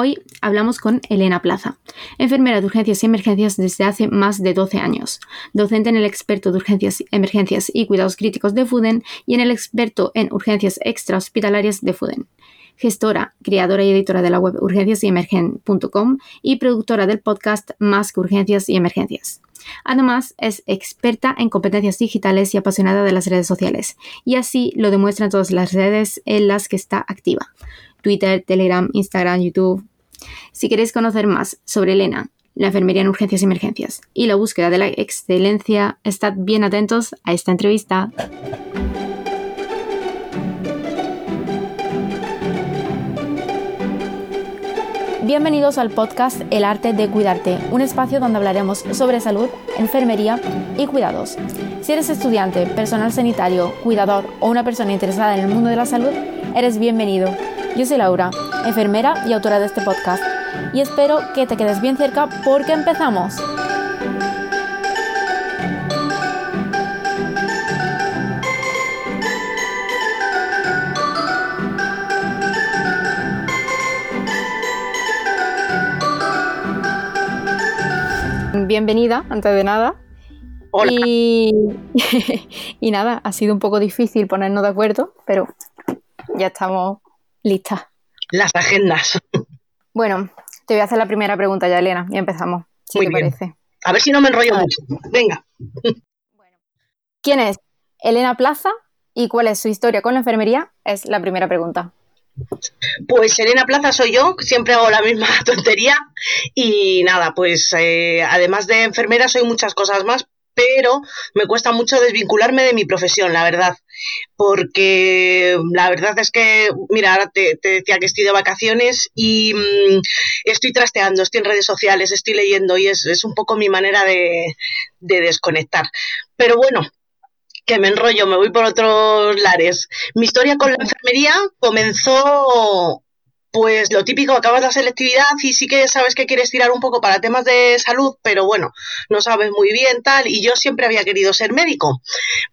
Hoy hablamos con Elena Plaza, enfermera de urgencias y emergencias desde hace más de 12 años, docente en el experto de urgencias, emergencias y cuidados críticos de FUDEN y en el experto en urgencias extrahospitalarias de FUDEN, gestora, creadora y editora de la web urgenciasyemergen.com y productora del podcast Más que Urgencias y Emergencias. Además, es experta en competencias digitales y apasionada de las redes sociales, y así lo demuestran todas las redes en las que está activa. Twitter, Telegram, Instagram, YouTube. Si queréis conocer más sobre Elena, la enfermería en urgencias y emergencias y la búsqueda de la excelencia, estad bien atentos a esta entrevista. Bienvenidos al podcast El arte de cuidarte, un espacio donde hablaremos sobre salud, enfermería y cuidados. Si eres estudiante, personal sanitario, cuidador o una persona interesada en el mundo de la salud, eres bienvenido. Yo soy Laura, enfermera y autora de este podcast, y espero que te quedes bien cerca porque empezamos. Bienvenida, antes de nada. Hola. Y, y nada, ha sido un poco difícil ponernos de acuerdo, pero ya estamos listas. Las agendas. Bueno, te voy a hacer la primera pregunta ya, Elena, y empezamos, si Muy te bien. parece. A ver si no me enrollo A ver. mucho. Venga. ¿Quién es Elena Plaza y cuál es su historia con la enfermería? Es la primera pregunta. Pues Elena Plaza soy yo, siempre hago la misma tontería. Y nada, pues eh, además de enfermera soy muchas cosas más, pero me cuesta mucho desvincularme de mi profesión, la verdad. Porque la verdad es que, mira, ahora te, decía que estoy de vacaciones y mm, estoy trasteando, estoy en redes sociales, estoy leyendo y es, un poco mi manera de desconectar. Pero bueno, que me enrollo, me voy por otros lares. Mi historia con la enfermería comenzó, pues lo típico, acabas la selectividad y sí que sabes que quieres tirar un poco para temas de salud, pero bueno, no sabes muy bien tal, y yo siempre había querido ser médico.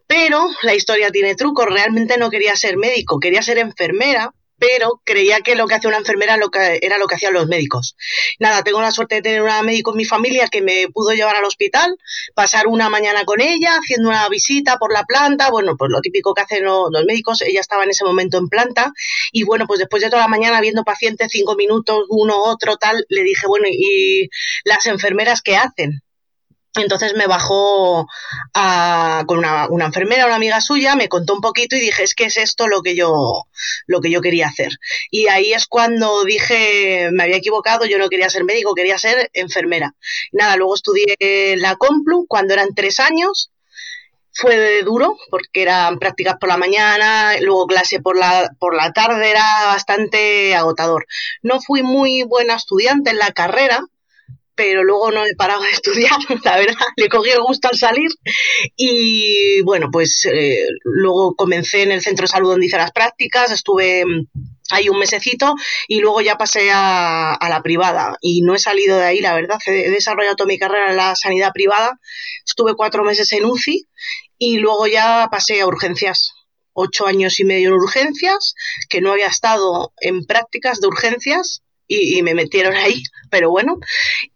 Pero la historia tiene trucos, realmente no quería ser médico, quería ser enfermera. Pero creía que lo que hacía una enfermera lo que- era lo que hacían los médicos. Nada, tengo la suerte de tener una médico en mi familia que me pudo llevar al hospital, pasar una mañana con ella, haciendo una visita por la planta, bueno, pues lo típico que hacen lo- los médicos, ella estaba en ese momento en planta, y bueno, pues después de toda la mañana viendo pacientes, cinco minutos, uno, otro, tal, le dije, bueno, ¿y las enfermeras qué hacen? Entonces me bajó a- con una, una enfermera, una amiga suya, me contó un poquito y dije, es que es esto lo que yo, lo que yo quería hacer. Y ahí es cuando dije, me había equivocado, yo no quería ser médico, quería ser enfermera. Nada, luego estudié la Complu cuando eran tres años. Fue duro porque eran prácticas por la mañana, luego clase por la, por la tarde, era bastante agotador. No fui muy buena estudiante en la carrera, pero luego no he parado de estudiar, la verdad, le cogí el gusto al salir y bueno, pues eh, luego comencé en el centro de salud donde hice las prácticas, estuve mm, ahí un mesecito y luego ya pasé a, a la privada. Y no he salido de ahí, la verdad, he, desarrollado toda mi carrera en la sanidad privada, estuve cuatro meses en UCI y luego ya pasé a urgencias. Ocho años y medio en urgencias, que no había estado en prácticas de urgencias y, me metieron ahí, pero bueno,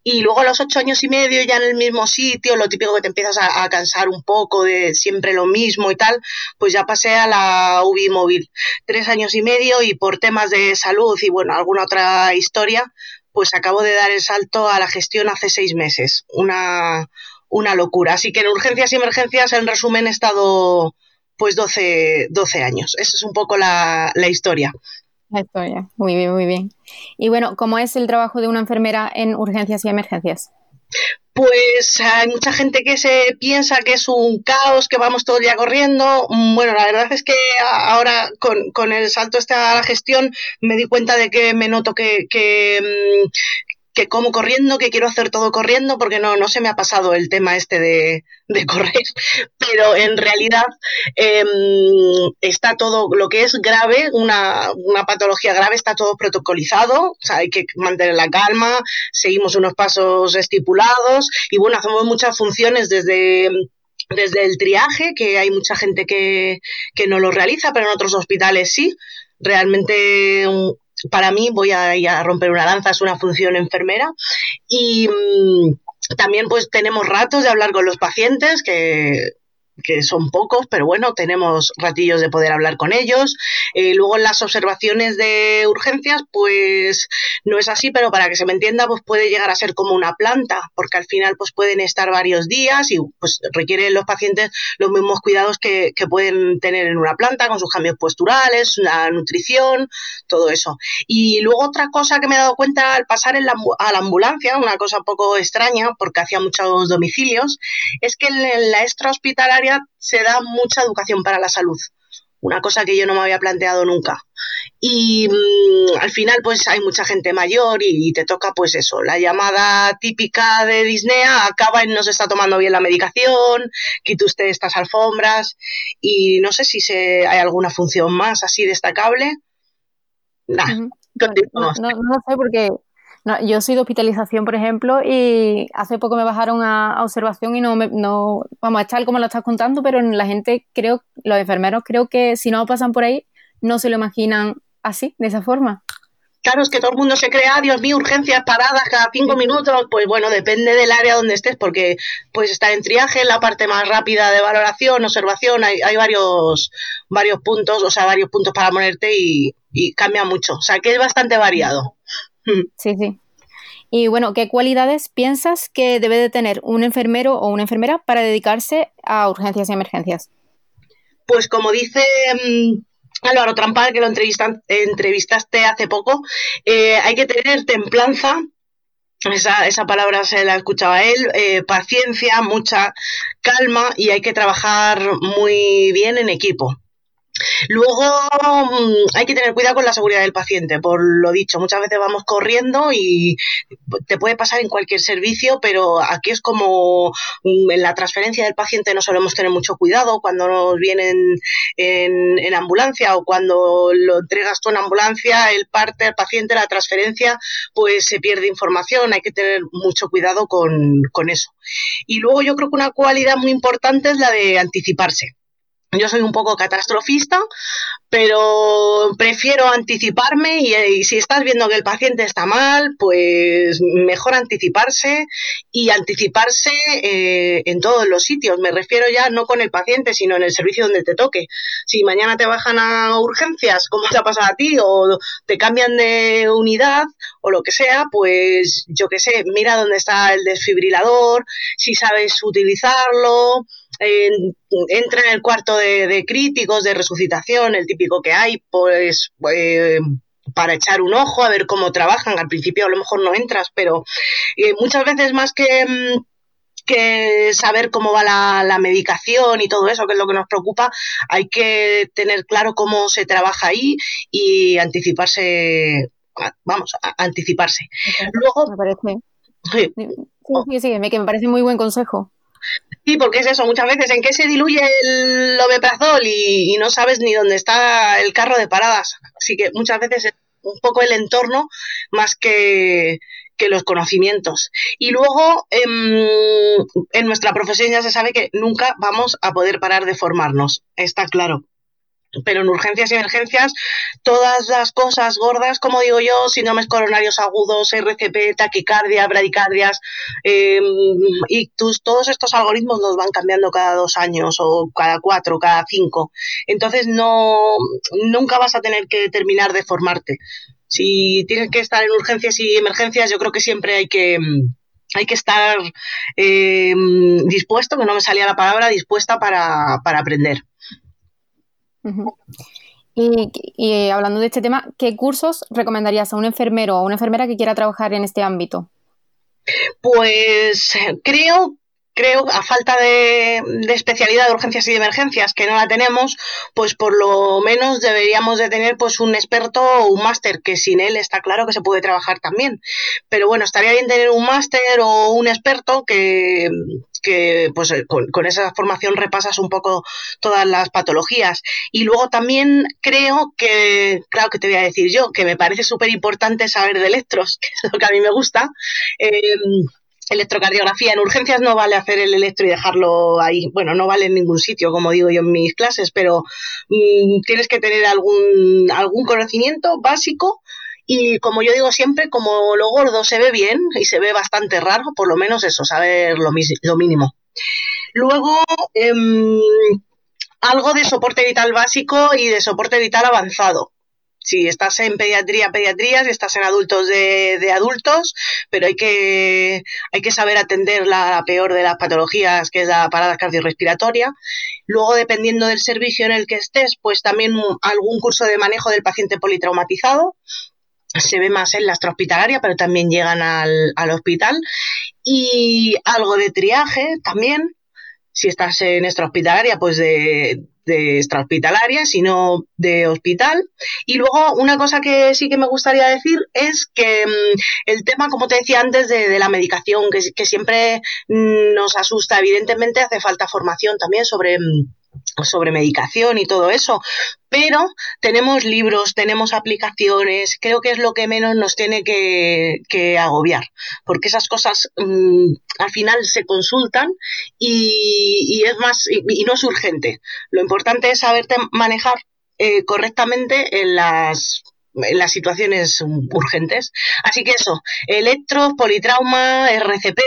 y luego a los ocho años y medio ya en el mismo sitio, lo típico que te empiezas a, a cansar un poco de siempre lo mismo y tal, pues ya pasé a la UBI móvil. Tres años y medio y por temas de salud y bueno, alguna otra historia, pues acabo de dar el salto a la gestión hace seis meses. Una, una locura. Así que en urgencias y emergencias, en resumen, he estado pues 12, 12 años. Esa es un poco la, la historia. La historia. Muy bien, muy bien. Y bueno, ¿cómo es el trabajo de una enfermera en urgencias y emergencias? Pues hay mucha gente que se piensa que es un caos, que vamos todo el día corriendo. Mm, Bueno, la verdad es que ahora con, con el salto este a la gestión me di cuenta de que me noto que, que, mm, que como corriendo, que quiero hacer todo corriendo, porque no, no se me ha pasado el tema este de, correr. Pero en realidad em, está todo, lo que es grave, una, una patología grave, está todo protocolizado. O sea, hay que mantener la calma, seguimos unos pasos estipulados y bueno, hacemos muchas funciones desde desde el triaje, que hay mucha gente que, que no lo realiza, pero en otros hospitales sí. Realmente para mí, voy a, a romper una lanza, es una función enfermera. Y mm, también pues tenemos ratos de hablar con los pacientes, que que son pocos, pero bueno, tenemos ratillos de poder hablar con ellos. Eh, luego en las observaciones de urgencias, pues no es así, pero para que se me entienda, pues puede llegar a ser como una planta, porque al final pues pueden estar varios días y pues requieren los pacientes los mismos cuidados que, que pueden tener en una planta, con sus cambios posturales, la nutrición, todo eso. Y luego otra cosa que me he dado cuenta al pasar en la, a la ambulancia, una cosa un poco extraña, porque hacía muchos domicilios, es que en la extra hospitalaria se da mucha educación para la salud, una cosa que yo no me había planteado nunca. Y mm, al final pues hay mucha gente mayor y, te toca pues eso, la llamada típica de Disney acaba en no se está tomando bien la medicación, quite usted estas alfombras y no sé si se, hay alguna función más así destacable. no, no, sé porque yo soy de hospitalización, por ejemplo, y hace poco me bajaron a, observación y no, no, vamos a echar como lo estás contando, pero la gente, creo, los enfermeros creo que si no pasan por ahí, no se lo imaginan así, de esa forma. Claro, es que todo el mundo se crea, Dios mío, urgencias, paradas cada cinco minutos. Pues bueno, depende del área donde estés, porque puedes estar en triaje, la parte más rápida de valoración, observación, hay, hay varios, varios puntos, o sea, varios puntos para ponerte y, y cambia mucho. O sea, que es bastante variado. Sí, sí. Y bueno, ¿qué cualidades piensas que debe de tener un enfermero o una enfermera para dedicarse a urgencias y emergencias? Pues como dice mm, Álvaro Trampal, que lo entrevistaste hace poco, eh, hay que tener templanza, esa, esa, palabra se la escuchaba él, eh, paciencia, mucha calma y hay que trabajar muy bien en equipo. Luego mm, hay que tener cuidado con la seguridad del paciente, por lo dicho, muchas veces vamos corriendo y te puede pasar en cualquier servicio, pero aquí es como mm, en la transferencia del paciente no solemos tener mucho cuidado cuando nos vienen en, ambulancia o cuando lo entregas tú en ambulancia, el parte, el paciente, la transferencia, pues se pierde información, hay que tener mucho cuidado con eso. Y luego yo creo que una cualidad muy importante es la de anticiparse yo soy un poco catastrofista, pero prefiero anticiparme y, si estás viendo que el paciente está mal, pues mejor anticiparse y anticiparse eh, en todos los sitios. Me refiero ya no con el paciente, sino en el servicio donde te toque. Si mañana te bajan a urgencias, como te ha pasado a ti, o te cambian de unidad o lo que sea, pues yo qué sé, mira dónde está el desfibrilador, si sabes utilizarlo entra en el cuarto de, críticos, de resucitación, el típico que hay, pues eh, para echar un ojo, a ver cómo trabajan. Al principio a lo mejor no entras, pero eh, muchas veces más que, mm, que saber cómo va la, medicación y todo eso, que es lo que nos preocupa, hay que tener claro cómo se trabaja ahí y anticiparse, vamos, anticiparse. Luego... Me parece... Sí, sí, sí, que me parece muy buen consejo. Sí, porque es eso, muchas veces en qué se diluye el omeprazol y, y, no sabes ni dónde está el carro de paradas. Así que muchas veces es un poco el entorno más que, que los conocimientos. Y luego, em, en nuestra profesión ya se sabe que nunca vamos a poder parar de formarnos, está claro pero en urgencias y emergencias todas las cosas gordas, como digo yo, síndromes coronarios agudos, RCP, taquicardia, bradicardias, eh, ictus, todos estos algoritmos nos van cambiando cada dos años o cada cuatro, cada cinco. Entonces no, nunca vas a tener que terminar de formarte. Si tienes que estar en urgencias y emergencias, yo creo que siempre hay que hay que estar eh, dispuesto, que no me salía la palabra, dispuesta para, para aprender y, hablando de este tema, ¿qué cursos recomendarías a un enfermero o a una enfermera que quiera trabajar en este ámbito? Pues creo creo, a falta de, especialidad de urgencias y de emergencias, que no la tenemos, pues por lo menos deberíamos de tener pues un experto o un máster, que sin él está claro que se puede trabajar también. Pero bueno, estaría bien tener un máster o un experto que, que pues con, con, esa formación repasas un poco todas las patologías. Y luego también creo que, claro que te voy a decir yo, que me parece súper importante saber de electros, que es lo que a mí me gusta. Eh, electrocardiografía. En urgencias no vale hacer el electro y dejarlo ahí. Bueno, no vale en ningún sitio, como digo yo en mis clases, pero mm, tienes que tener algún, algún conocimiento básico Y como yo digo siempre, como lo gordo se ve bien y se ve bastante raro, por lo menos eso, saber lo, lo mínimo. Luego, em, algo de soporte vital básico y de soporte vital avanzado si estás en pediatría, pediatría, si estás en adultos de, adultos, pero hay que, hay que saber atender la, peor de las patologías, que es la parada cardiorrespiratoria. Luego, dependiendo del servicio en el que estés, pues también algún curso de manejo del paciente politraumatizado. Se ve más en la extrahospitalaria, pero también llegan al, al hospital. Y algo de triaje también, si estás en extrahospitalaria, pues de, de extrahospitalaria, sino de hospital. Y luego una cosa que sí que me gustaría decir es que mm, el tema, como te decía antes, de, la medicación, que, que siempre mm, nos asusta, evidentemente hace falta formación también sobre mm, sobre medicación y todo eso, pero tenemos libros, tenemos aplicaciones, creo que es lo que menos nos tiene que, agobiar, porque esas cosas mm, al final se consultan y, es más, y, no es urgente. Lo importante es saberte manejar eh, correctamente en las en las situaciones urgentes. Así que eso, electro, politrauma, RCP,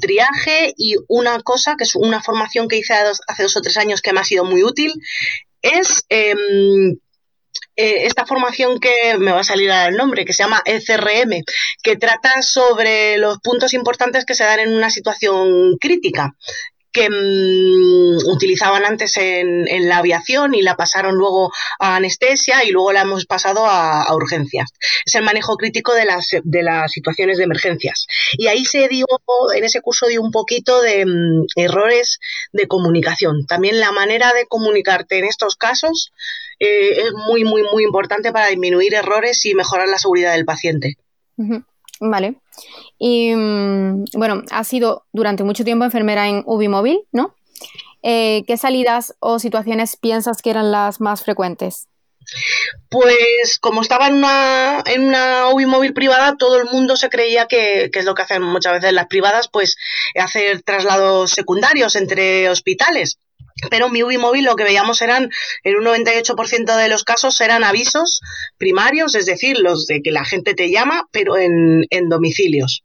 triaje y una cosa, que es una formación que hice hace dos o tres años que me ha sido muy útil, es em, eh, esta formación que me va a salir el nombre, que se llama ECRM, que trata sobre los puntos importantes que se dan en una situación crítica que mm, utilizaban antes en, la aviación y la pasaron luego a anestesia y luego la hemos pasado a, urgencias. Es el manejo crítico de las, de las situaciones de emergencias. Y ahí se dio, en ese curso dio un poquito de mm, errores de comunicación. También la manera de comunicarte en estos casos eh, es muy, muy, muy importante para disminuir errores y mejorar la seguridad del paciente. Vale. Y mm, bueno, has sido durante mucho tiempo enfermera en UBI móvil, ¿no? Eh, ¿Qué salidas o situaciones piensas que eran las más frecuentes? Pues como estaba en una, en una UBI móvil privada, todo el mundo se creía que, que, es lo que hacen muchas veces las privadas, pues hacer traslados secundarios entre hospitales. Pero en mi UBI móvil lo que veíamos eran, en un 98% de los casos eran avisos primarios, es decir, los de que la gente te llama, pero en, domicilios.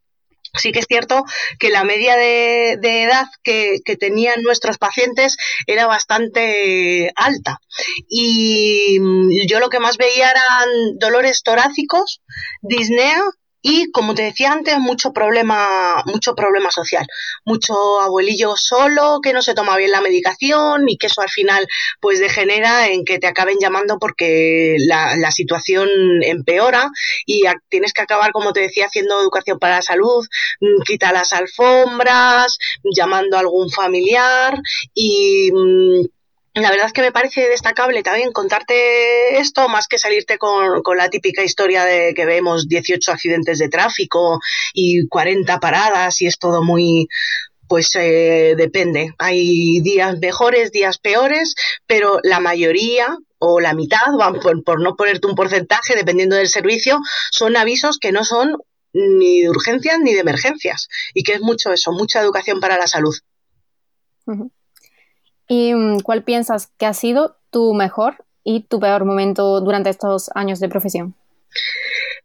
Sí que es cierto que la media de, edad que, que, tenían nuestros pacientes era bastante alta. Y yo lo que más veía eran dolores torácicos, disnea y como te decía antes, mucho problema, mucho problema social, mucho abuelillo solo que no se toma bien la medicación y que eso al final pues degenera en que te acaben llamando porque la, la situación empeora y tienes que acabar, como te decía, haciendo educación para la salud, mm, quita las alfombras, llamando a algún familiar y mm, la verdad es que me parece destacable también contarte esto, más que salirte con, la típica historia de que vemos 18 accidentes de tráfico y 40 paradas y es todo muy, pues eh, depende. Hay días mejores, días peores, pero la mayoría o la mitad, por, por, no ponerte un porcentaje, dependiendo del servicio, son avisos que no son ni de urgencias ni de emergencias y que es mucho eso, mucha educación para la salud. ¿Y mm, cuál piensas que ha sido tu mejor y tu peor momento durante estos años de profesión?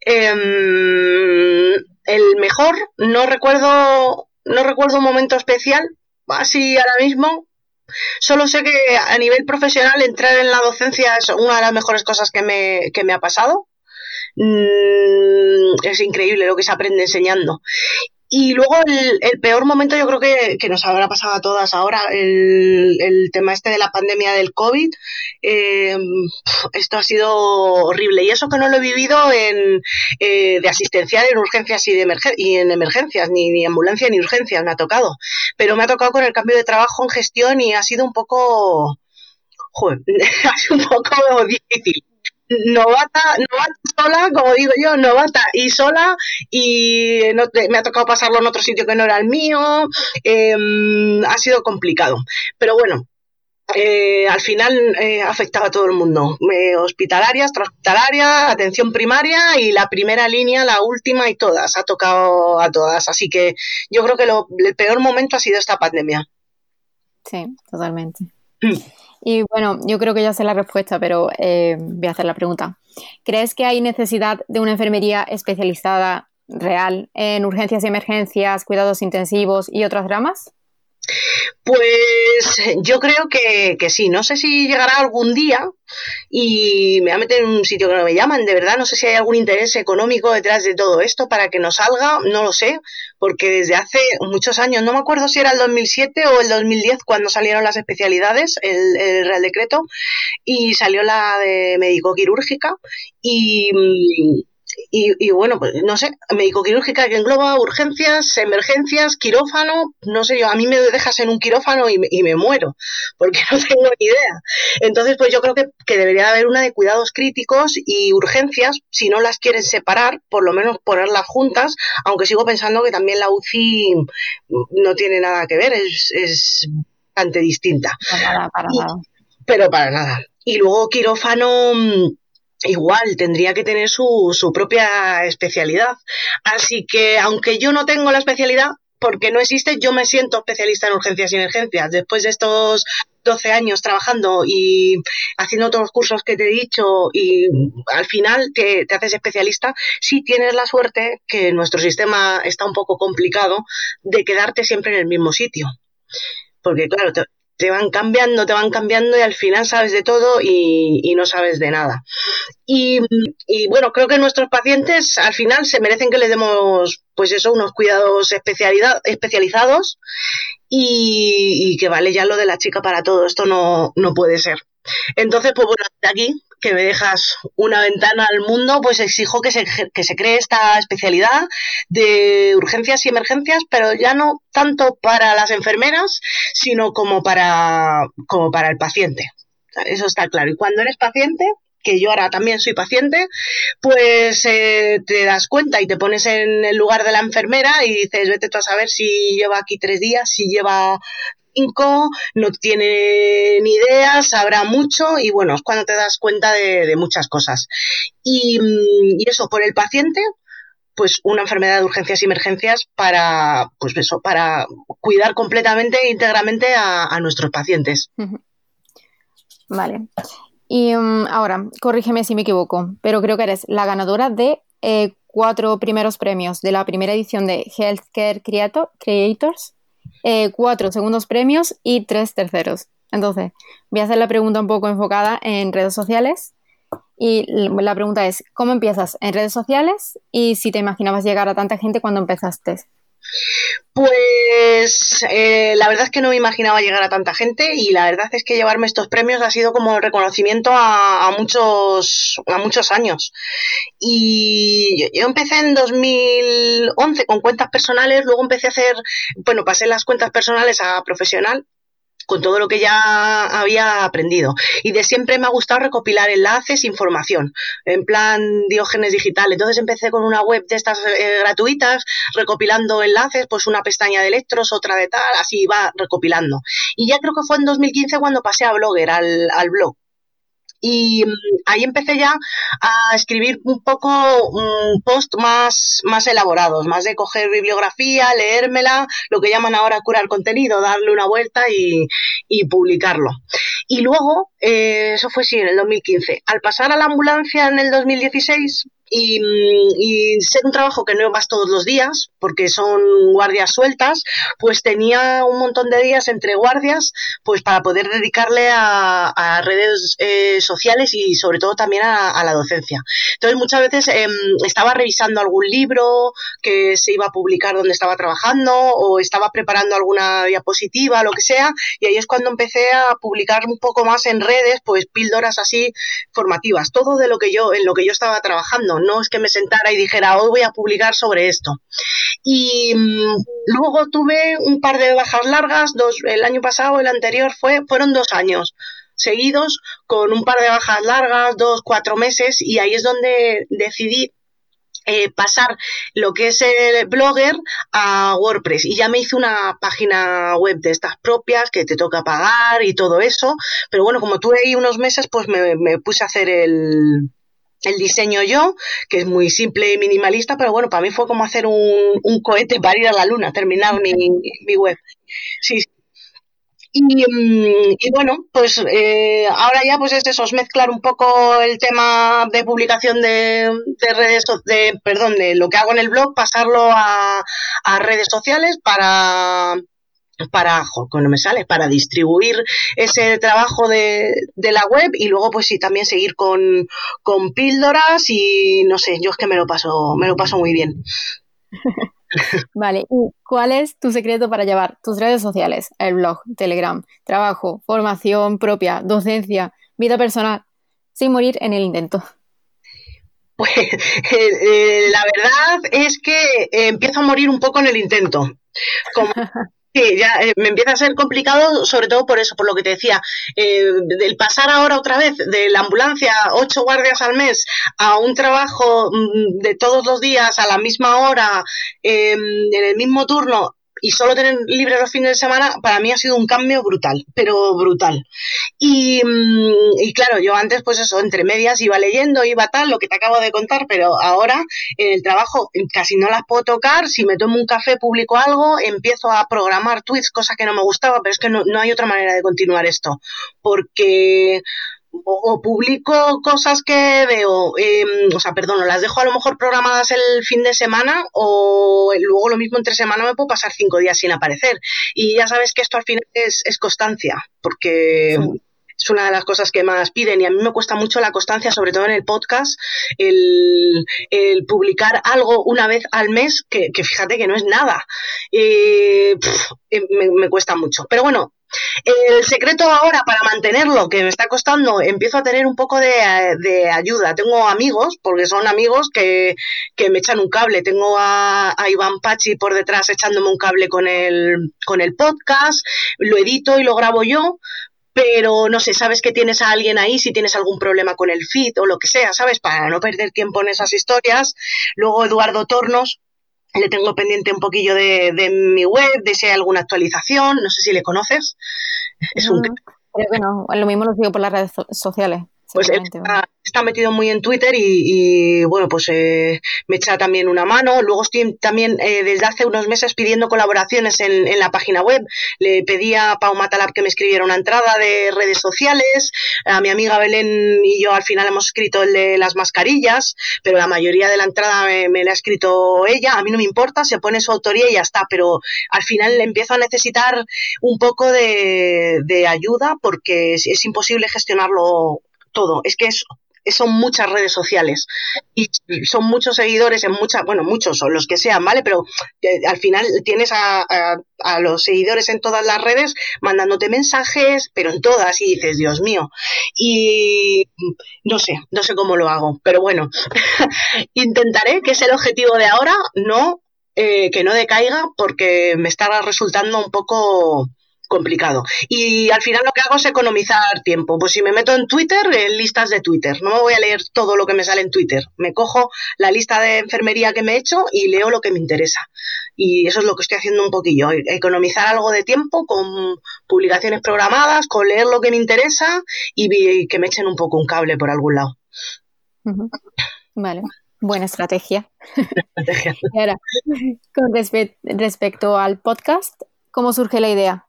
Em, el mejor, no recuerdo, no recuerdo un momento especial, así ahora mismo. Solo sé que a nivel profesional entrar en la docencia es una de las mejores cosas que me, que me ha pasado. Mm, es increíble lo que se aprende enseñando. Y luego el, peor momento yo creo que, nos habrá pasado a todas ahora, el, el tema este de la pandemia del COVID, eh, esto ha sido horrible. Y eso que no lo he vivido en, eh, de asistencial en urgencias y, de y en emergencias, ni, ni ambulancia ni urgencias me ha tocado. Pero me ha tocado con el cambio de trabajo en gestión y ha sido un poco... Joder, ha sido un poco difícil novata, novata sola, como digo yo, novata y sola, y me ha tocado pasarlo en otro sitio que no era el mío, em, ha sido complicado. Pero bueno, eh, al final eh, afectaba a todo el mundo. Eh, hospitalarias, hospitalarias, atención primaria y la primera línea, la última y todas. Ha tocado a todas. Así que yo creo que el peor momento ha sido esta pandemia. Sí, totalmente. Mm. Y bueno, yo creo que ya sé la respuesta, pero eh, voy a hacer la pregunta. ¿Crees que hay necesidad de una enfermería especializada real en urgencias y emergencias, cuidados intensivos y otras ramas? Pues yo creo que, sí, no sé si llegará algún día y me voy a meter en un sitio que no me llaman, de verdad, no sé si hay algún interés económico detrás de todo esto para que nos salga, no lo sé, porque desde hace muchos años, no me acuerdo si era el 2007 o el 2010 cuando salieron las especialidades, el, el Real Decreto, y salió la de médico quirúrgica y y, bueno, pues no sé, médico-quirúrgica que engloba urgencias, emergencias, quirófano, no sé yo, a mí me dejas en un quirófano y me, y me muero, porque no tengo ni idea. Entonces, pues yo creo que, que, debería haber una de cuidados críticos y urgencias, si no las quieren separar, por lo menos ponerlas juntas, aunque sigo pensando que también la UCI no tiene nada que ver, es, es bastante distinta. Para para nada. Pero para nada. Y luego quirófano igual tendría que tener su, su propia especialidad. Así que, aunque yo no tengo la especialidad, porque no existe, yo me siento especialista en urgencias y emergencias. Después de estos 12 años trabajando y haciendo todos los cursos que te he dicho y al final te, te, haces especialista, si tienes la suerte, que nuestro sistema está un poco complicado, de quedarte siempre en el mismo sitio. Porque claro, te, te van cambiando, te van cambiando y al final sabes de todo y, no sabes de nada. Y, bueno, creo que nuestros pacientes al final se merecen que les demos, pues eso, unos cuidados especialidad, especializados y, que vale ya lo de la chica para todo. Esto no, no puede ser. Entonces, pues bueno, de aquí que me dejas una ventana al mundo, pues exijo que se, que se cree esta especialidad de urgencias y emergencias, pero ya no tanto para las enfermeras, sino como para, como para el paciente. Eso está claro. Y cuando eres paciente, que yo ahora también soy paciente, pues eh, te das cuenta y te pones en el lugar de la enfermera y dices, vete tú a saber si lleva aquí tres días, si lleva no tiene ni idea, sabrá mucho y bueno, es cuando te das cuenta de, muchas cosas. Y, eso, por el paciente, pues una enfermedad de urgencias y emergencias para, pues eso, para cuidar completamente e íntegramente a, nuestros pacientes. Vale. Y um, ahora, corrígeme si me equivoco, pero creo que eres la ganadora de eh, cuatro primeros premios de la primera edición de Healthcare Creators eh, cuatro segundos premios y tres terceros. Entonces, voy a hacer la pregunta un poco enfocada en redes sociales. Y la pregunta es, ¿cómo empiezas en redes sociales? Y si te imaginabas llegar a tanta gente cuando empezaste. Pues eh, la verdad es que no me imaginaba llegar a tanta gente y la verdad es que llevarme estos premios ha sido como reconocimiento a, muchos a muchos años. Y yo, empecé en 2011 con cuentas personales, luego empecé a hacer, bueno, pasé las cuentas personales a profesional con todo lo que ya había aprendido. Y de siempre me ha gustado recopilar enlaces, información, en plan Diógenes digital. Entonces empecé con una web de estas eh, gratuitas, recopilando enlaces, pues una pestaña de electros, otra de tal, así iba recopilando. Y ya creo que fue en 2015 cuando pasé a Blogger, al, al blog. Y mm, ahí empecé ya a escribir un poco un post más, más elaborados, más de coger bibliografía, leérmela, lo que llaman ahora curar contenido, darle una vuelta y, y publicarlo. Y luego, eh, eso fue sí, en el 2015. Al pasar a la ambulancia en el 2016, y, y, ser un trabajo que no vas todos los días, porque son guardias sueltas, pues tenía un montón de días entre guardias, pues para poder dedicarle a, redes eh, sociales y sobre todo también a, la docencia. Entonces muchas veces eh, estaba revisando algún libro que se iba a publicar donde estaba trabajando o estaba preparando alguna diapositiva, lo que sea, y ahí es cuando empecé a publicar un poco más en redes, pues píldoras así formativas, todo de lo que yo, en lo que yo estaba trabajando no es que me sentara y dijera, hoy voy a publicar sobre esto. Y mm, luego tuve un par de bajas largas, dos, el año pasado, el anterior fue, fueron dos años seguidos con un par de bajas largas, dos, cuatro meses, y ahí es donde decidí eh, pasar lo que es el blogger a WordPress y ya me hice una página web de estas propias que te toca pagar y todo eso pero bueno como tuve ahí unos meses pues me puse a hacer el, el diseño yo, que es muy simple y minimalista, pero bueno, para mí fue como hacer un, cohete para ir a la luna, terminar mi, mi web. Sí, Mm, y, bueno, pues eh, ahora ya pues es eso, es mezclar un poco el tema de publicación de, redes, de, perdón, de lo que hago en el blog, pasarlo a, redes sociales para para, no me sale, para distribuir ese trabajo de, de, la web y luego pues sí, también seguir con, con píldoras y no sé, yo es que me lo paso, me lo paso muy bien. Vale, ¿y cuál es tu secreto para llevar tus redes sociales, el blog, Telegram, trabajo, formación propia, docencia, vida personal, sin morir en el intento? Pues eh, eh, la verdad es que empiezo a morir un poco en el intento. Como, Sí, ya eh, me empieza a ser complicado, sobre todo por eso, por lo que te decía, eh, del pasar ahora otra vez de la ambulancia, ocho guardias al mes, a un trabajo mm, de todos los días, a la misma hora, em, en el mismo turno, y solo tener libre los fines de semana para mí ha sido un cambio brutal, pero brutal. Y, mm, y, claro, yo antes pues eso, entre medias iba leyendo, iba tal, lo que te acabo de contar, pero ahora en el trabajo casi no las puedo tocar, si me tomo un café, publico algo, empiezo a programar tweets, cosa que no me gustaba, pero es que no, no hay otra manera de continuar esto, porque o, publico cosas que veo, em, o sea, perdón, las dejo a lo mejor programadas el fin de semana o luego lo mismo entre semana me puedo pasar cinco días sin aparecer. Y ya sabes que esto al final es, constancia, porque es una de las cosas que más piden y a mí me cuesta mucho la constancia, sobre todo en el podcast, el, publicar algo una vez al mes, que, fíjate que no es nada. Eh, eh, me, me, cuesta mucho. Pero bueno, el secreto ahora para mantenerlo, que me está costando, empiezo a tener un poco de, ayuda. Tengo amigos, porque son amigos que, me echan un cable. Tengo a, Iván Pachi por detrás echándome un cable con el, con el podcast, lo edito y lo grabo yo, pero no sé, sabes que tienes a alguien ahí si tienes algún problema con el feed o lo que sea, ¿sabes? Para no perder tiempo en esas historias. Luego Eduardo Tornos, le tengo pendiente un poquillo de, mi web, de si hay alguna actualización, no sé si le conoces. Es un... Creo lo mismo lo sigo por las redes sociales. Pues está, metido muy en Twitter y, bueno, pues eh, me echa también una mano. Luego estoy también eh, desde hace unos meses pidiendo colaboraciones en, en, la página web. Le pedí a Pau Matalab que me escribiera una entrada de redes sociales. A mi amiga Belén y yo al final hemos escrito el de las mascarillas, pero la mayoría de la entrada me, la ha escrito ella. A mí no me importa, se pone su autoría y ya está, pero al final empiezo a necesitar un poco de, de ayuda porque es imposible gestionarlo todo. Es que es, son muchas redes sociales y son muchos seguidores en muchas, bueno, muchos son los que sean, ¿vale? Pero eh, al final tienes a, los seguidores en todas las redes mandándote mensajes, pero en todas, y dices, Dios mío. Y no sé, no sé cómo lo hago, pero bueno, intentaré, que es el objetivo de ahora, no, eh, que no decaiga, porque me está resultando un poco complicado. Y al final lo que hago es economizar tiempo. Pues si me meto en Twitter, en listas de Twitter. No me voy a leer todo lo que me sale en Twitter. Me cojo la lista de enfermería que me he hecho y leo lo que me interesa. Y eso es lo que estoy haciendo un poquillo. Economizar algo de tiempo con publicaciones programadas, con leer lo que me interesa y que me echen un poco un cable por algún lado. Vale. Buena estrategia. ahora, con respecto al podcast, ¿cómo surge la idea?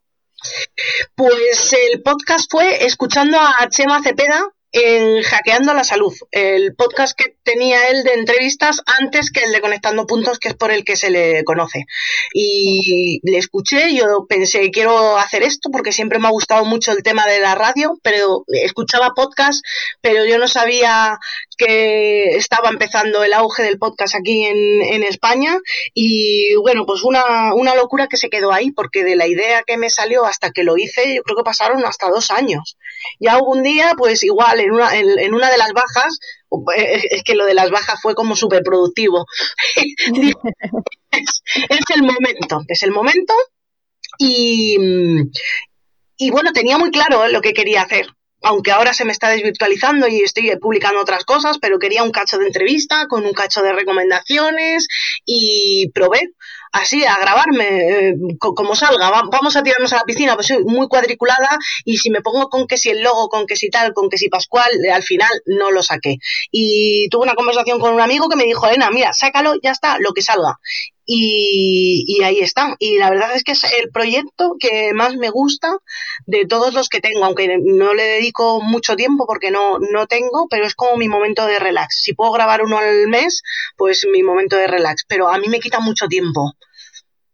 Pues el podcast fue escuchando a Chema Cepeda en Hackeando la Salud, el podcast que tenía él de entrevistas antes que el de Conectando Puntos, que es por el que se le conoce. Y le escuché, yo pensé, quiero hacer esto porque siempre me ha gustado mucho el tema de la radio, pero escuchaba podcast, pero yo no sabía que estaba empezando el auge del podcast aquí en, en España. Y bueno, pues una, una locura que se quedó ahí, porque de la idea que me salió hasta que lo hice, yo creo que pasaron hasta dos años. Hubo un día, pues igual, en una, en, una de las bajas, eh, es que lo de las bajas fue como súper productivo. es, el momento, es el momento. Y, y bueno, tenía muy claro lo que quería hacer aunque ahora se me está desvirtualizando y estoy publicando otras cosas, pero quería un cacho de entrevista con un cacho de recomendaciones y probé así a grabarme eh, como salga. vamos a tirarnos a la piscina, pues soy muy cuadriculada y si me pongo con que si el logo, con que si tal, con que si Pascual, eh, al final no lo saqué. Y tuve una conversación con un amigo que me dijo, Elena, mira, sácalo, ya está, lo que salga y, ahí está. Y la verdad es que es el proyecto que más me gusta de todos los que tengo, aunque no le dedico mucho tiempo porque no, no tengo, pero es como mi momento de relax. Si puedo grabar uno al mes, pues mi momento de relax, pero a mí me quita mucho tiempo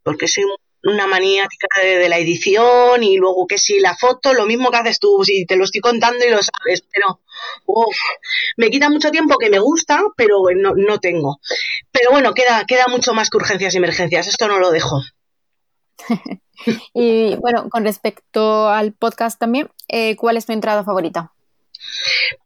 porque soy una maniática de, la edición y luego que si la foto, lo mismo que haces tú, si te lo estoy contando y lo sabes, pero me quita mucho tiempo que me gusta, pero no, no tengo. Pero bueno, queda, queda mucho más que urgencias y emergencias, esto no lo dejo. y bueno, con respecto al podcast también, eh, ¿cuál es tu entrada favorita?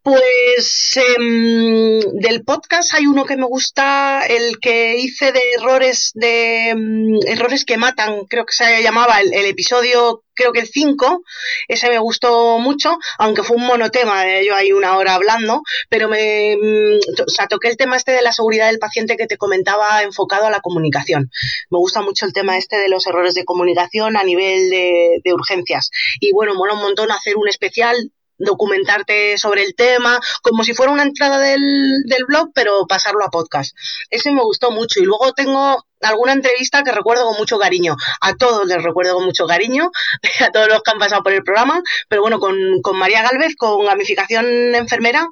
Pues em, del podcast hay uno que me gusta, el que hice de errores de em, errores que matan, creo que se llamaba el, episodio, creo que el 5, ese me gustó mucho, aunque fue un monotema, de yo ahí una hora hablando, pero me, em, o sea, toqué el tema este de la seguridad del paciente que te comentaba enfocado a la comunicación. Me gusta mucho el tema este de los errores de comunicación a nivel de, de urgencias. Y bueno, mola un montón hacer un especial documentarte sobre el tema, como si fuera una entrada del, del blog, pero pasarlo a podcast. Ese me gustó mucho. Y luego tengo alguna entrevista que recuerdo con mucho cariño. A todos les recuerdo con mucho cariño, a todos los que han pasado por el programa, pero bueno, con, con María Galvez, con gamificación enfermera,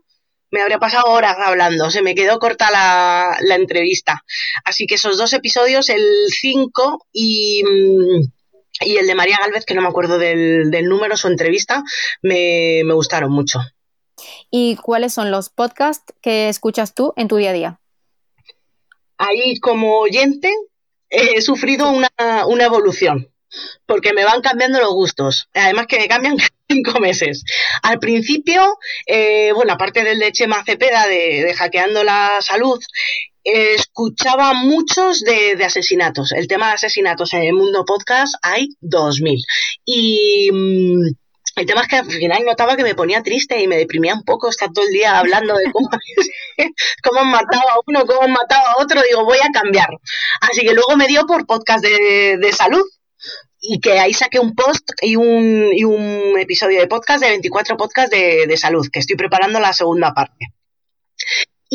me habría pasado horas hablando, se me quedó corta la, la entrevista. Así que esos dos episodios, el 5 y... Mm, y el de María Galvez, que no me acuerdo del, número, su entrevista, me, gustaron mucho. ¿Y cuáles son los podcasts que escuchas tú en tu día a día? Ahí como oyente he sufrido una, evolución, porque me van cambiando los gustos. Además que me cambian cinco meses. Al principio, eh, bueno, aparte del de Chema Cepeda de, de Hackeando la Salud, escuchaba muchos de, asesinatos. El tema de asesinatos en el mundo podcast hay 2000. Y mm, el tema es que al final notaba que me ponía triste y me deprimía un poco estar todo el día hablando de cómo, cómo han matado a uno, cómo han matado a otro. Digo, voy a cambiar. Así que luego me dio por podcast de, salud y que ahí saqué un post y un, y un episodio de podcast de 24 podcasts de, de salud, que estoy preparando la segunda parte.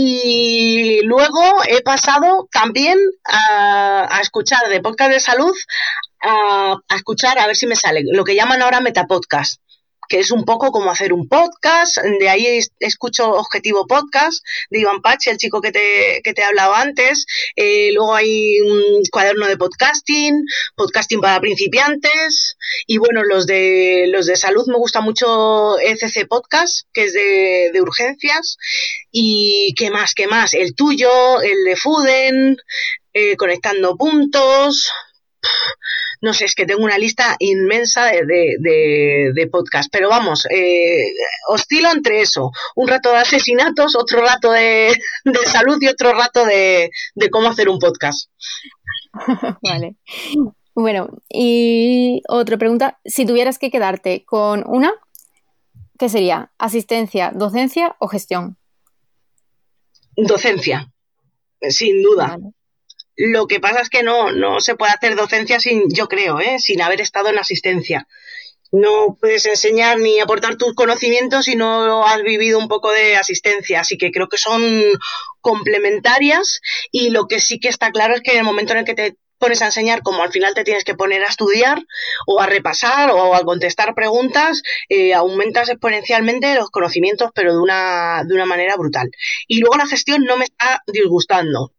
Y luego he pasado también a, escuchar de podcast de salud, a, a, escuchar, a ver si me sale, lo que llaman ahora metapodcast que es un poco como hacer un podcast. De ahí escucho Objetivo Podcast de Iván Pache, el chico que te, que te he hablado antes. Eh, luego hay un cuaderno de podcasting, podcasting para principiantes. Y bueno, los de, los de salud me gusta mucho ECC Podcast, que es de, de urgencias. Y qué más, qué más. El tuyo, el de Fuden, eh, Conectando Puntos no sé, es que tengo una lista inmensa de, de, de, podcast, pero vamos, eh, oscilo entre eso, un rato de asesinatos, otro rato de, salud y otro rato de, cómo hacer un podcast. vale. Bueno, y otra pregunta, si tuvieras que quedarte con una, ¿qué sería? ¿Asistencia, docencia o gestión? Docencia, sin duda. Lo que pasa es que no, no se puede hacer docencia sin, yo creo, ¿eh? sin haber estado en asistencia. No puedes enseñar ni aportar tus conocimientos si no has vivido un poco de asistencia. Así que creo que son complementarias y lo que sí que está claro es que en el momento en el que te pones a enseñar, como al final te tienes que poner a estudiar o a repasar o a contestar preguntas, eh, aumentas exponencialmente los conocimientos, pero de una, de una manera brutal. Y luego la gestión no me está disgustando.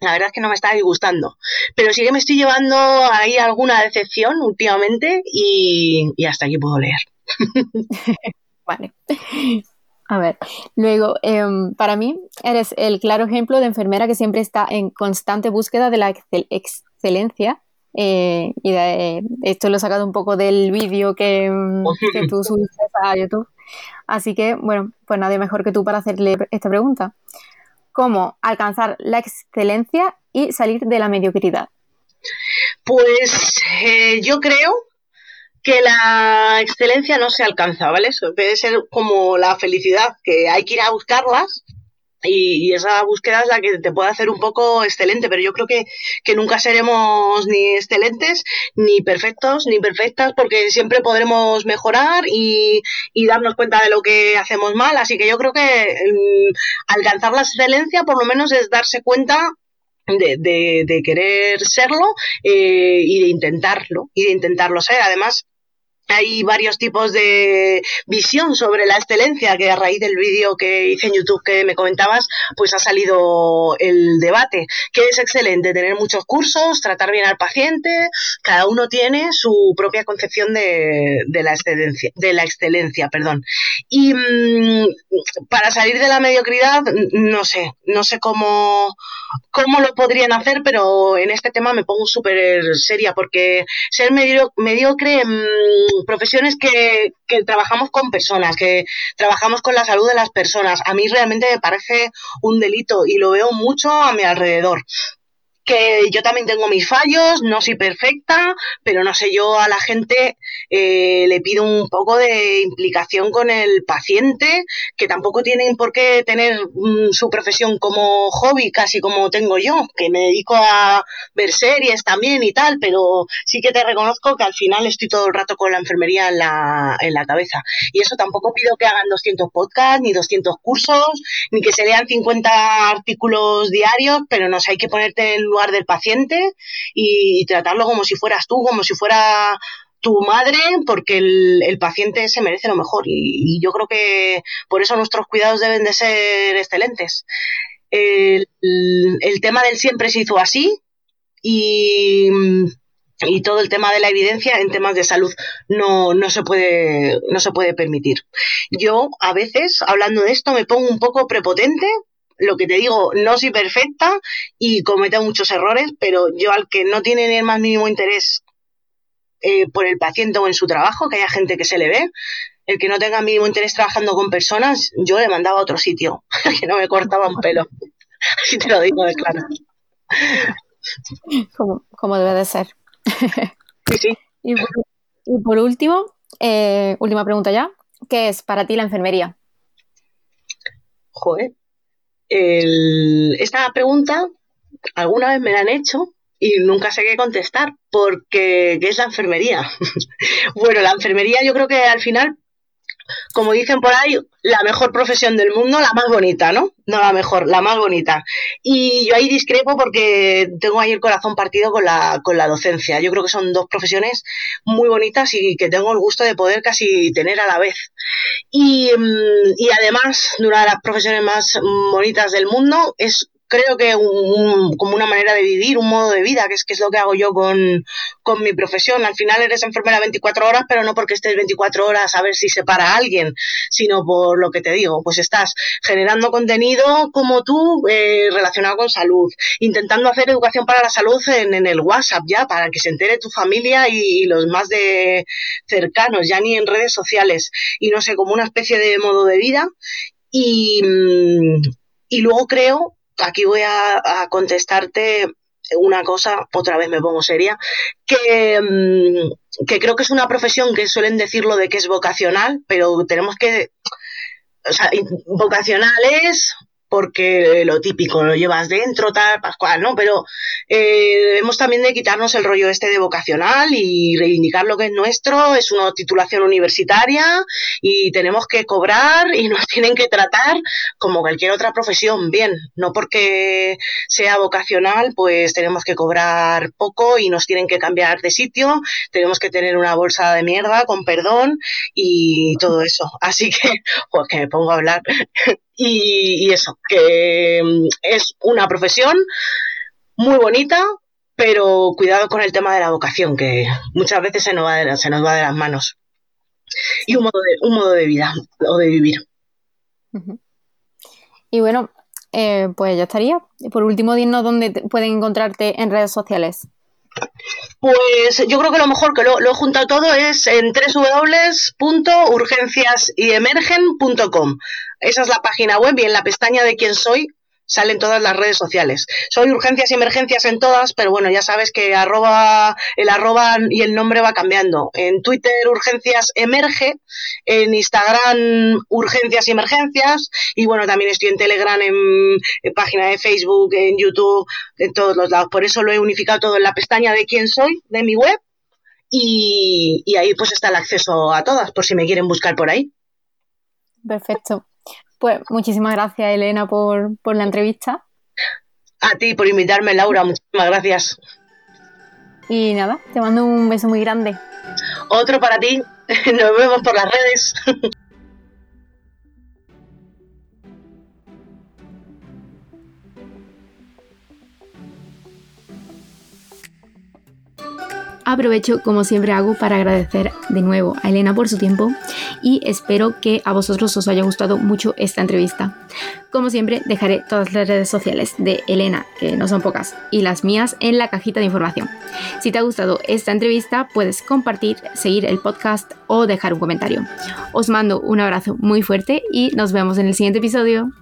La verdad es que no me está disgustando. Pero sí que me estoy llevando ahí alguna decepción últimamente y, hasta aquí puedo leer. vale. A ver, luego, em, para mí eres el claro ejemplo de enfermera que siempre está en constante búsqueda de la excelencia. Eh, y esto lo he sacado un poco del vídeo que, que tú subiste a YouTube. Así que, bueno, pues nadie mejor que tú para hacerle esta pregunta cómo alcanzar la excelencia y salir de la mediocridad? Pues eh, yo creo que la excelencia no se alcanza, ¿vale? Eso puede ser como la felicidad, que hay que ir a buscarlas y, esa búsqueda es la que te puede hacer un poco excelente, pero yo creo que, nunca seremos ni excelentes, ni perfectos, ni perfectas, porque siempre podremos mejorar y, darnos cuenta de lo que hacemos mal. Así que yo creo que mm, alcanzar la excelencia por lo menos es darse cuenta de, de, querer serlo eh, y de intentarlo, y de intentarlo ser. Además, hay varios tipos de visión sobre la excelencia que a raíz del vídeo que hice en YouTube que me comentabas, pues ha salido el debate. ¿Qué es excelente? Tener muchos cursos, tratar bien al paciente, cada uno tiene su propia concepción de, la excelencia, de la excelencia, perdón. Y mm, para salir de la mediocridad, no sé, no sé cómo, cómo lo podrían hacer, pero en este tema me pongo súper seria porque ser mediocre mm, profesiones que, trabajamos con personas, que trabajamos con la salud de las personas. A mí realmente me parece un delito y lo veo mucho a mi alrededor que yo también tengo mis fallos, no soy perfecta, pero no sé, yo a la gente eh, le pido un poco de implicación con el paciente, que tampoco tienen por qué tener mm, su profesión como hobby, casi como tengo yo, que me dedico a ver series también y tal, pero sí que te reconozco que al final estoy todo el rato con la enfermería en la, en la cabeza. Y eso tampoco pido que hagan 200 podcasts, ni 200 cursos, ni que se lean 50 artículos diarios, pero no sé, hay que ponerte en del paciente y, tratarlo como si fueras tú, como si fuera tu madre, porque el, paciente se merece lo mejor. Y, yo creo que por eso nuestros cuidados deben de ser excelentes. El, tema del siempre se hizo así y, y, todo el tema de la evidencia en temas de salud no, no, se puede, no se puede permitir. Yo a veces, hablando de esto, me pongo un poco prepotente lo que te digo, no soy perfecta y cometo muchos errores, pero yo al que no tiene ni el más mínimo interés eh, por el paciente o en su trabajo, que haya gente que se le ve, el que no tenga mínimo interés trabajando con personas, yo le mandaba a otro sitio, que no me cortaba un pelo. Así te lo digo de claro. Como, debe de ser. Sí, sí. Y por, último, eh, última pregunta ya, ¿qué es para ti la enfermería? Joder, esta pregunta alguna vez me la han hecho y nunca sé qué contestar, porque ¿qué es la enfermería? bueno, la enfermería yo creo que al final como dicen por ahí, la mejor profesión del mundo, la más bonita, ¿no? No la mejor, la más bonita. Y yo ahí discrepo porque tengo ahí el corazón partido con la, con la docencia. Yo creo que son dos profesiones muy bonitas y que tengo el gusto de poder casi tener a la vez. Y, mm, y además, una de las profesiones más bonitas del mundo es creo que un, como una manera de vivir, un modo de vida, que es, que es lo que hago yo con, con, mi profesión. Al final eres enfermera 24 horas, pero no porque estés 24 horas a ver si se para alguien, sino por lo que te digo, pues estás generando contenido como tú eh, relacionado con salud, intentando hacer educación para la salud en, el WhatsApp ya, para que se entere tu familia y, y los más de cercanos, ya ni en redes sociales, y no sé, como una especie de modo de vida. Y, mm, y luego creo aquí voy a, contestarte una cosa, otra vez me pongo seria, que, mm, que creo que es una profesión que suelen decirlo de que es vocacional, pero tenemos que, o sea, vocacional es porque lo típico lo llevas dentro, tal, pascual, ¿no? Pero eh, debemos también de quitarnos el rollo este de vocacional y reivindicar lo que es nuestro, es una titulación universitaria y tenemos que cobrar y nos tienen que tratar como cualquier otra profesión, bien, no porque sea vocacional, pues tenemos que cobrar poco y nos tienen que cambiar de sitio, tenemos que tener una bolsa de mierda, con perdón, y todo eso. Así que, pues que me pongo a hablar. Y, eso, que mm, es una profesión muy bonita, pero cuidado con el tema de la vocación, que muchas veces se nos va de, se nos va de las manos. Y un modo de, un modo de vida o de vivir. Y bueno, eh, pues ya estaría. Por último, dinos dónde pueden encontrarte en redes sociales. Pues yo creo que lo mejor que lo, he juntado todo es en www.urgenciasyemergen.com. Esa es la página web y en la pestaña de quién soy salen todas las redes sociales. Soy urgencias y emergencias en todas, pero bueno, ya sabes que arroba, el arroba y el nombre va cambiando. En Twitter urgencias emerge, en Instagram urgencias y emergencias, y bueno, también estoy en Telegram, en, página de Facebook, en YouTube, en todos los lados. Por eso lo he unificado todo en la pestaña de quién soy, de mi web, y, y ahí pues está el acceso a todas, por si me quieren buscar por ahí. Perfecto. Pues muchísimas gracias, Elena, por, la entrevista. A ti por invitarme, Laura, muchísimas gracias. Y nada, te mando un beso muy grande. Otro para ti. Nos vemos por las redes. aprovecho como siempre hago para agradecer de nuevo a Elena por su tiempo y espero que a vosotros os haya gustado mucho esta entrevista. Como siempre dejaré todas las redes sociales de Elena, que no son pocas, y las mías en la cajita de información. Si te ha gustado esta entrevista puedes compartir, seguir el podcast o dejar un comentario. Os mando un abrazo muy fuerte y nos vemos en el siguiente episodio.